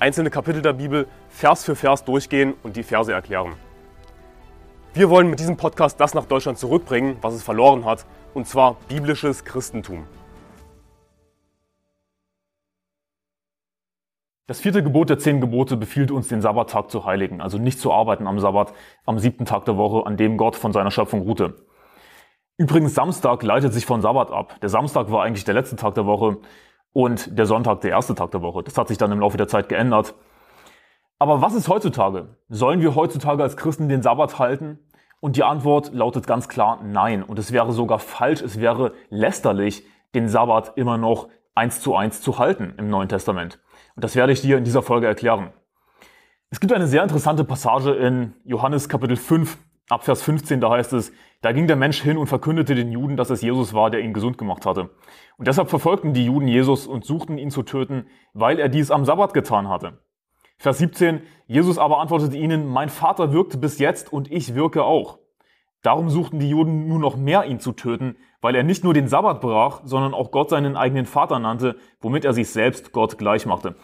einzelne Kapitel der Bibel Vers für Vers durchgehen und die Verse erklären. Wir wollen mit diesem Podcast das nach Deutschland zurückbringen, was es verloren hat, und zwar biblisches Christentum. Das vierte Gebot der zehn Gebote befiehlt uns, den Sabbattag zu heiligen, also nicht zu arbeiten am Sabbat, am siebten Tag der Woche, an dem Gott von seiner Schöpfung ruhte. Übrigens, Samstag leitet sich von Sabbat ab. Der Samstag war eigentlich der letzte Tag der Woche und der Sonntag der erste Tag der Woche. Das hat sich dann im Laufe der Zeit geändert. Aber was ist heutzutage? Sollen wir heutzutage als Christen den Sabbat halten? Und die Antwort lautet ganz klar nein. Und es wäre sogar falsch, es wäre lästerlich, den Sabbat immer noch eins zu eins zu halten im Neuen Testament. Und das werde ich dir in dieser Folge erklären. Es gibt eine sehr interessante Passage in Johannes Kapitel 5, ab Vers 15, da heißt es, da ging der Mensch hin und verkündete den Juden, dass es Jesus war, der ihn gesund gemacht hatte. Und deshalb verfolgten die Juden Jesus und suchten ihn zu töten, weil er dies am Sabbat getan hatte. Vers 17, Jesus aber antwortete ihnen, mein Vater wirkte bis jetzt und ich wirke auch. Darum suchten die Juden nur noch mehr ihn zu töten, weil er nicht nur den Sabbat brach, sondern auch Gott seinen eigenen Vater nannte, womit er sich selbst Gott gleich machte.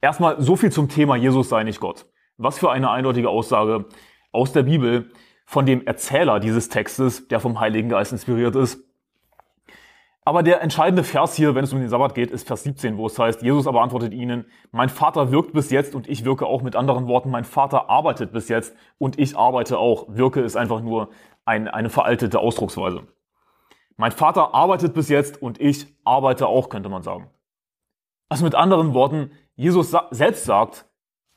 Erstmal so viel zum Thema Jesus sei nicht Gott. Was für eine eindeutige Aussage aus der Bibel von dem Erzähler dieses Textes, der vom Heiligen Geist inspiriert ist. Aber der entscheidende Vers hier, wenn es um den Sabbat geht, ist Vers 17, wo es heißt, Jesus aber antwortet ihnen, mein Vater wirkt bis jetzt und ich wirke auch. Mit anderen Worten, mein Vater arbeitet bis jetzt und ich arbeite auch. Wirke ist einfach nur ein, eine veraltete Ausdrucksweise. Mein Vater arbeitet bis jetzt und ich arbeite auch, könnte man sagen. Also mit anderen Worten, Jesus selbst sagt,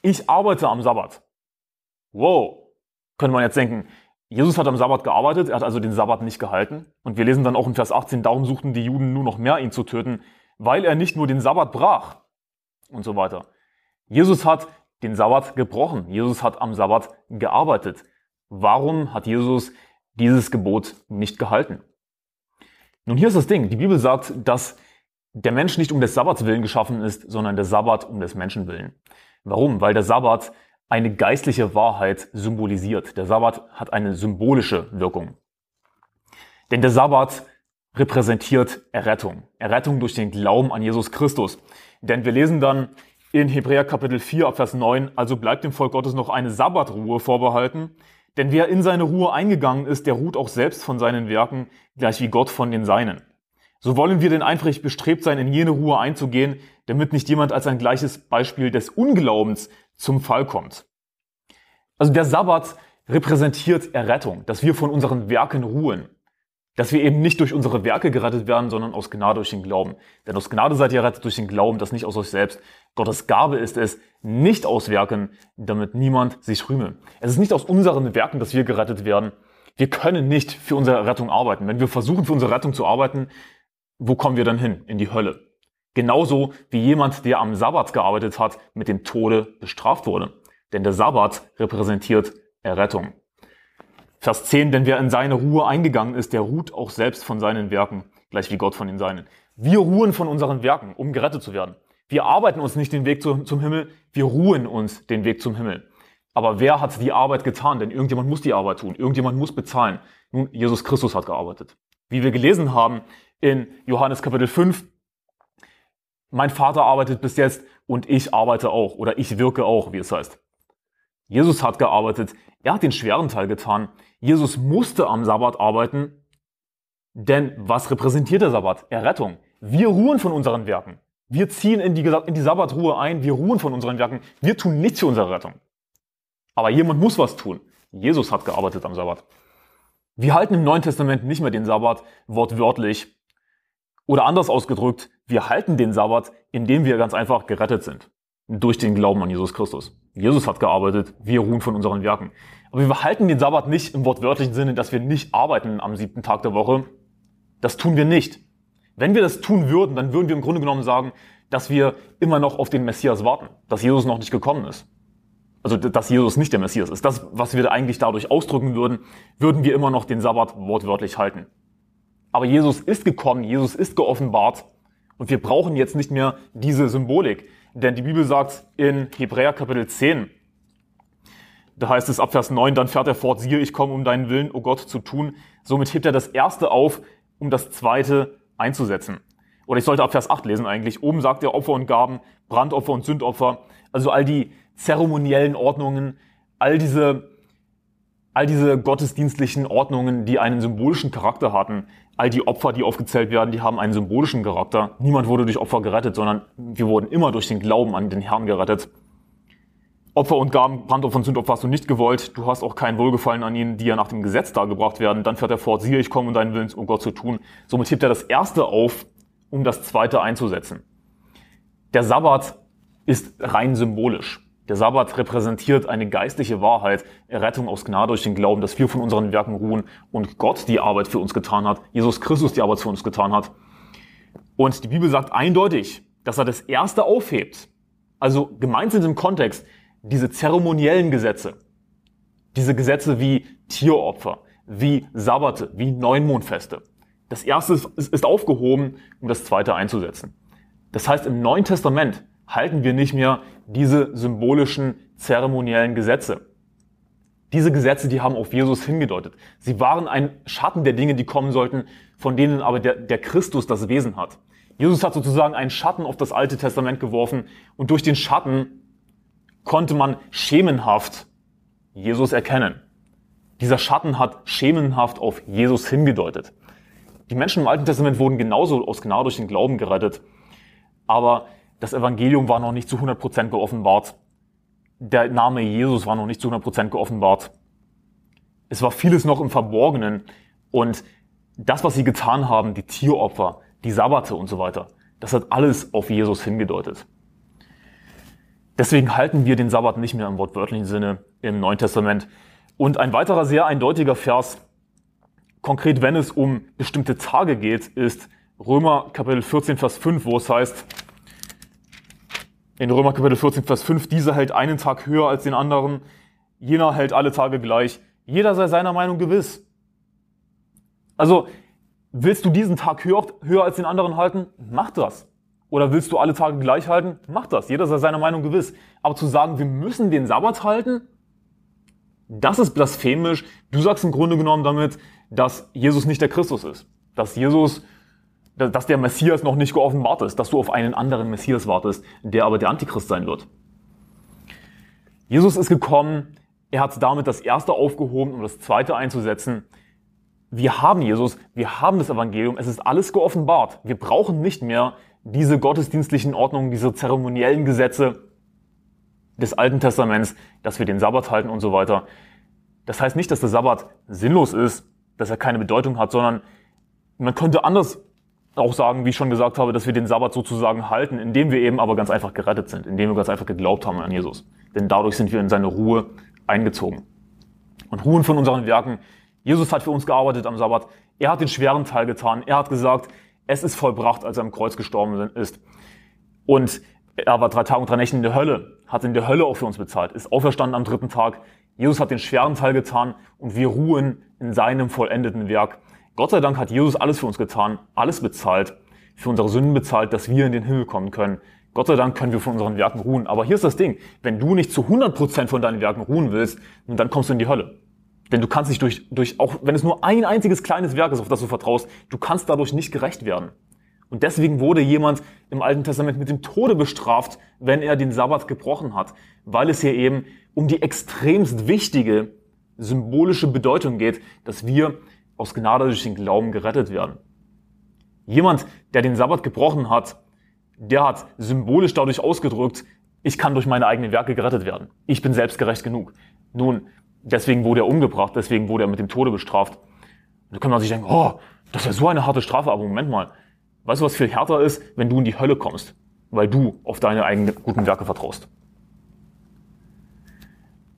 ich arbeite am Sabbat. Wow, könnte man jetzt denken, Jesus hat am Sabbat gearbeitet, er hat also den Sabbat nicht gehalten. Und wir lesen dann auch in Vers 18, darum suchten die Juden nur noch mehr, ihn zu töten, weil er nicht nur den Sabbat brach und so weiter. Jesus hat den Sabbat gebrochen. Jesus hat am Sabbat gearbeitet. Warum hat Jesus dieses Gebot nicht gehalten? Nun, hier ist das Ding. Die Bibel sagt, dass der Mensch nicht um des Sabbats willen geschaffen ist, sondern der Sabbat um des Menschen willen. Warum? Weil der Sabbat eine geistliche Wahrheit symbolisiert. Der Sabbat hat eine symbolische Wirkung. Denn der Sabbat repräsentiert Errettung. Errettung durch den Glauben an Jesus Christus. Denn wir lesen dann in Hebräer Kapitel 4 Vers 9, also bleibt dem Volk Gottes noch eine Sabbatruhe vorbehalten. Denn wer in seine Ruhe eingegangen ist, der ruht auch selbst von seinen Werken, gleich wie Gott von den Seinen. So wollen wir denn eifrig bestrebt sein, in jene Ruhe einzugehen, damit nicht jemand als ein gleiches Beispiel des Unglaubens zum Fall kommt. Also der Sabbat repräsentiert Errettung, dass wir von unseren Werken ruhen. Dass wir eben nicht durch unsere Werke gerettet werden, sondern aus Gnade durch den Glauben. Denn aus Gnade seid ihr errettet durch den Glauben, das nicht aus euch selbst. Gottes Gabe ist es, nicht aus Werken, damit niemand sich rühme. Es ist nicht aus unseren Werken, dass wir gerettet werden. Wir können nicht für unsere Rettung arbeiten. Wenn wir versuchen, für unsere Rettung zu arbeiten, wo kommen wir dann hin? In die Hölle. Genauso wie jemand, der am Sabbat gearbeitet hat, mit dem Tode bestraft wurde. Denn der Sabbat repräsentiert Errettung. Vers 10, denn wer in seine Ruhe eingegangen ist, der ruht auch selbst von seinen Werken, gleich wie Gott von den Seinen. Wir ruhen von unseren Werken, um gerettet zu werden. Wir arbeiten uns nicht den Weg zum Himmel, wir ruhen uns den Weg zum Himmel. Aber wer hat die Arbeit getan? Denn irgendjemand muss die Arbeit tun, irgendjemand muss bezahlen. Nun, Jesus Christus hat gearbeitet. Wie wir gelesen haben in Johannes Kapitel 5, mein Vater arbeitet bis jetzt und ich arbeite auch oder ich wirke auch, wie es heißt. Jesus hat gearbeitet, er hat den schweren Teil getan. Jesus musste am Sabbat arbeiten, denn was repräsentiert der Sabbat? Errettung. Wir ruhen von unseren Werken. Wir ziehen in die, in die Sabbatruhe ein, wir ruhen von unseren Werken. Wir tun nichts für unsere Rettung. Aber jemand muss was tun. Jesus hat gearbeitet am Sabbat. Wir halten im Neuen Testament nicht mehr den Sabbat wortwörtlich, oder anders ausgedrückt, wir halten den Sabbat, indem wir ganz einfach gerettet sind. Durch den Glauben an Jesus Christus. Jesus hat gearbeitet, wir ruhen von unseren Werken. Aber wir halten den Sabbat nicht im wortwörtlichen Sinne, dass wir nicht arbeiten am siebten Tag der Woche. Das tun wir nicht. Wenn wir das tun würden, dann würden wir im Grunde genommen sagen, dass wir immer noch auf den Messias warten, dass Jesus noch nicht gekommen ist. also dass Jesus nicht der Messias ist. Das, was wir eigentlich dadurch ausdrücken würden, würden wir immer noch den Sabbat wortwörtlich halten. Aber Jesus ist gekommen, Jesus ist geoffenbart und wir brauchen jetzt nicht mehr diese Symbolik. Denn die Bibel sagt in Hebräer Kapitel 10, da heißt es ab Vers 9, dann fährt er fort, siehe, ich komme, um deinen Willen, o oh Gott, zu tun. Somit hebt er das erste auf, um das zweite einzusetzen. Oder ich sollte ab Vers 8 lesen eigentlich. Oben sagt er Opfer und Gaben, Brandopfer und Sündopfer. Also all die zeremoniellen Ordnungen, all diese, all diese gottesdienstlichen Ordnungen, die einen symbolischen Charakter hatten. All die Opfer, die aufgezählt werden, die haben einen symbolischen Charakter. Niemand wurde durch Opfer gerettet, sondern wir wurden immer durch den Glauben an den Herrn gerettet. Opfer und Gaben, Brandopfer und Sündopfer hast du nicht gewollt. Du hast auch kein Wohlgefallen an ihnen, die ja nach dem Gesetz dargebracht werden. Dann fährt er fort, siehe, ich komme, um deinen Willen, um Gott zu tun. Somit hebt er das erste auf, um das zweite einzusetzen. Der Sabbat ist rein symbolisch. Der Sabbat repräsentiert eine geistliche Wahrheit, Errettung aus Gnade durch den Glauben, dass wir von unseren Werken ruhen und Gott die Arbeit für uns getan hat, Jesus Christus die Arbeit für uns getan hat. Und die Bibel sagt eindeutig, dass er das erste aufhebt. Also gemeint sind im Kontext diese zeremoniellen Gesetze, diese Gesetze wie Tieropfer, wie Sabbate, wie Neunmondfeste. Das erste ist aufgehoben, um das zweite einzusetzen. Das heißt, im Neuen Testament halten wir nicht mehr diese symbolischen zeremoniellen Gesetze. Diese Gesetze, die haben auf Jesus hingedeutet. Sie waren ein Schatten der Dinge, die kommen sollten, von denen aber der, der Christus das Wesen hat. Jesus hat sozusagen einen Schatten auf das Alte Testament geworfen und durch den Schatten konnte man schemenhaft Jesus erkennen. Dieser Schatten hat schemenhaft auf Jesus hingedeutet. Die Menschen im Alten Testament wurden genauso aus Gnade durch den Glauben gerettet, aber das Evangelium war noch nicht zu 100% geoffenbart. Der Name Jesus war noch nicht zu 100% geoffenbart. Es war vieles noch im Verborgenen und das, was sie getan haben, die Tieropfer, die Sabbate und so weiter, das hat alles auf Jesus hingedeutet. Deswegen halten wir den Sabbat nicht mehr im wortwörtlichen Sinne im Neuen Testament. Und ein weiterer sehr eindeutiger Vers, konkret wenn es um bestimmte Tage geht, ist Römer Kapitel 14, Vers 5, wo es heißt, in Römer Kapitel 14, Vers 5, dieser hält einen Tag höher als den anderen, jener hält alle Tage gleich, jeder sei seiner Meinung gewiss. Also, willst du diesen Tag höher, höher als den anderen halten? Mach das. Oder willst du alle Tage gleich halten? Mach das. Jeder sei seiner Meinung gewiss. Aber zu sagen, wir müssen den Sabbat halten, das ist blasphemisch. Du sagst im Grunde genommen damit, dass Jesus nicht der Christus ist. Dass Jesus, dass der Messias noch nicht geoffenbart ist. Dass du auf einen anderen Messias wartest, der aber der Antichrist sein wird. Jesus ist gekommen. Er hat damit das erste aufgehoben, um das zweite einzusetzen. Wir haben Jesus, wir haben das Evangelium, es ist alles geoffenbart. Wir brauchen nicht mehr diese gottesdienstlichen Ordnungen, diese zeremoniellen Gesetze des Alten Testaments, dass wir den Sabbat halten und so weiter. Das heißt nicht, dass der Sabbat sinnlos ist, dass er keine Bedeutung hat, sondern man könnte anders auch sagen, wie ich schon gesagt habe, dass wir den Sabbat sozusagen halten, indem wir eben aber ganz einfach gerettet sind, indem wir ganz einfach geglaubt haben an Jesus. Denn dadurch sind wir in seine Ruhe eingezogen. Und ruhen von unseren Werken. Jesus hat für uns gearbeitet am Sabbat. Er hat den schweren Teil getan. Er hat gesagt, es ist vollbracht, als er am Kreuz gestorben ist. Und er war drei Tage und drei Nächte in der Hölle, hat in der Hölle auch für uns bezahlt, ist auferstanden am dritten Tag. Jesus hat den schweren Teil getan und wir ruhen in seinem vollendeten Werk. Gott sei Dank hat Jesus alles für uns getan, alles bezahlt, für unsere Sünden bezahlt, dass wir in den Himmel kommen können. Gott sei Dank können wir von unseren Werken ruhen. Aber hier ist das Ding, wenn du nicht zu 100% von deinen Werken ruhen willst, dann kommst du in die Hölle. Denn du kannst dich durch, durch, auch wenn es nur ein einziges kleines Werk ist, auf das du vertraust, du kannst dadurch nicht gerecht werden. Und deswegen wurde jemand im Alten Testament mit dem Tode bestraft, wenn er den Sabbat gebrochen hat, weil es hier eben um die extremst wichtige symbolische Bedeutung geht, dass wir aus Gnade durch den Glauben gerettet werden. Jemand, der den Sabbat gebrochen hat, der hat symbolisch dadurch ausgedrückt, ich kann durch meine eigenen Werke gerettet werden. Ich bin selbstgerecht genug. Nun, Deswegen wurde er umgebracht, deswegen wurde er mit dem Tode bestraft. Da kann man sich denken, oh, das ist ja so eine harte Strafe, aber Moment mal. Weißt du, was viel härter ist, wenn du in die Hölle kommst, weil du auf deine eigenen guten Werke vertraust?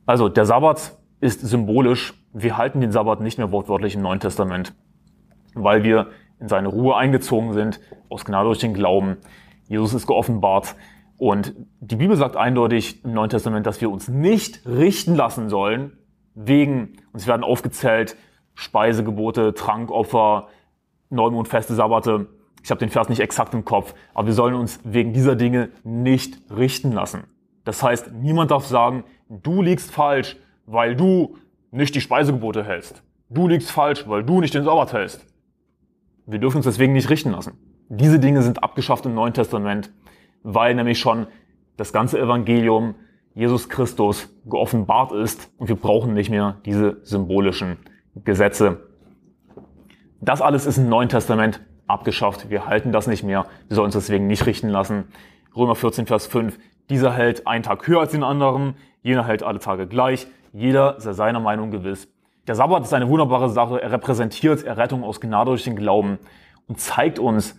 Also, der Sabbat ist symbolisch. Wir halten den Sabbat nicht mehr wortwörtlich im Neuen Testament, weil wir in seine Ruhe eingezogen sind, aus Gnade durch den Glauben. Jesus ist geoffenbart Und die Bibel sagt eindeutig im Neuen Testament, dass wir uns nicht richten lassen sollen wegen, uns werden aufgezählt, Speisegebote, Trankopfer, Neumondfeste, Sabbate. Ich habe den Vers nicht exakt im Kopf, aber wir sollen uns wegen dieser Dinge nicht richten lassen. Das heißt, niemand darf sagen, du liegst falsch, weil du nicht die Speisegebote hältst. Du liegst falsch, weil du nicht den Sabbat hältst. Wir dürfen uns deswegen nicht richten lassen. Diese Dinge sind abgeschafft im Neuen Testament, weil nämlich schon das ganze Evangelium Jesus Christus geoffenbart ist und wir brauchen nicht mehr diese symbolischen Gesetze. Das alles ist im Neuen Testament abgeschafft. Wir halten das nicht mehr. Wir sollen uns deswegen nicht richten lassen. Römer 14, Vers 5. Dieser hält einen Tag höher als den anderen. Jener hält alle Tage gleich. Jeder sei seiner Meinung gewiss. Der Sabbat ist eine wunderbare Sache. Er repräsentiert Errettung aus Gnade durch den Glauben und zeigt uns,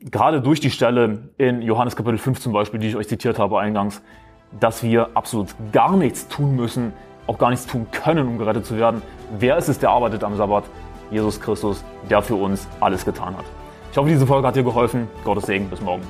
gerade durch die Stelle in Johannes Kapitel 5 zum Beispiel, die ich euch zitiert habe eingangs, dass wir absolut gar nichts tun müssen, auch gar nichts tun können, um gerettet zu werden. Wer ist es, der arbeitet am Sabbat? Jesus Christus, der für uns alles getan hat. Ich hoffe, diese Folge hat dir geholfen. Gottes Segen. Bis morgen.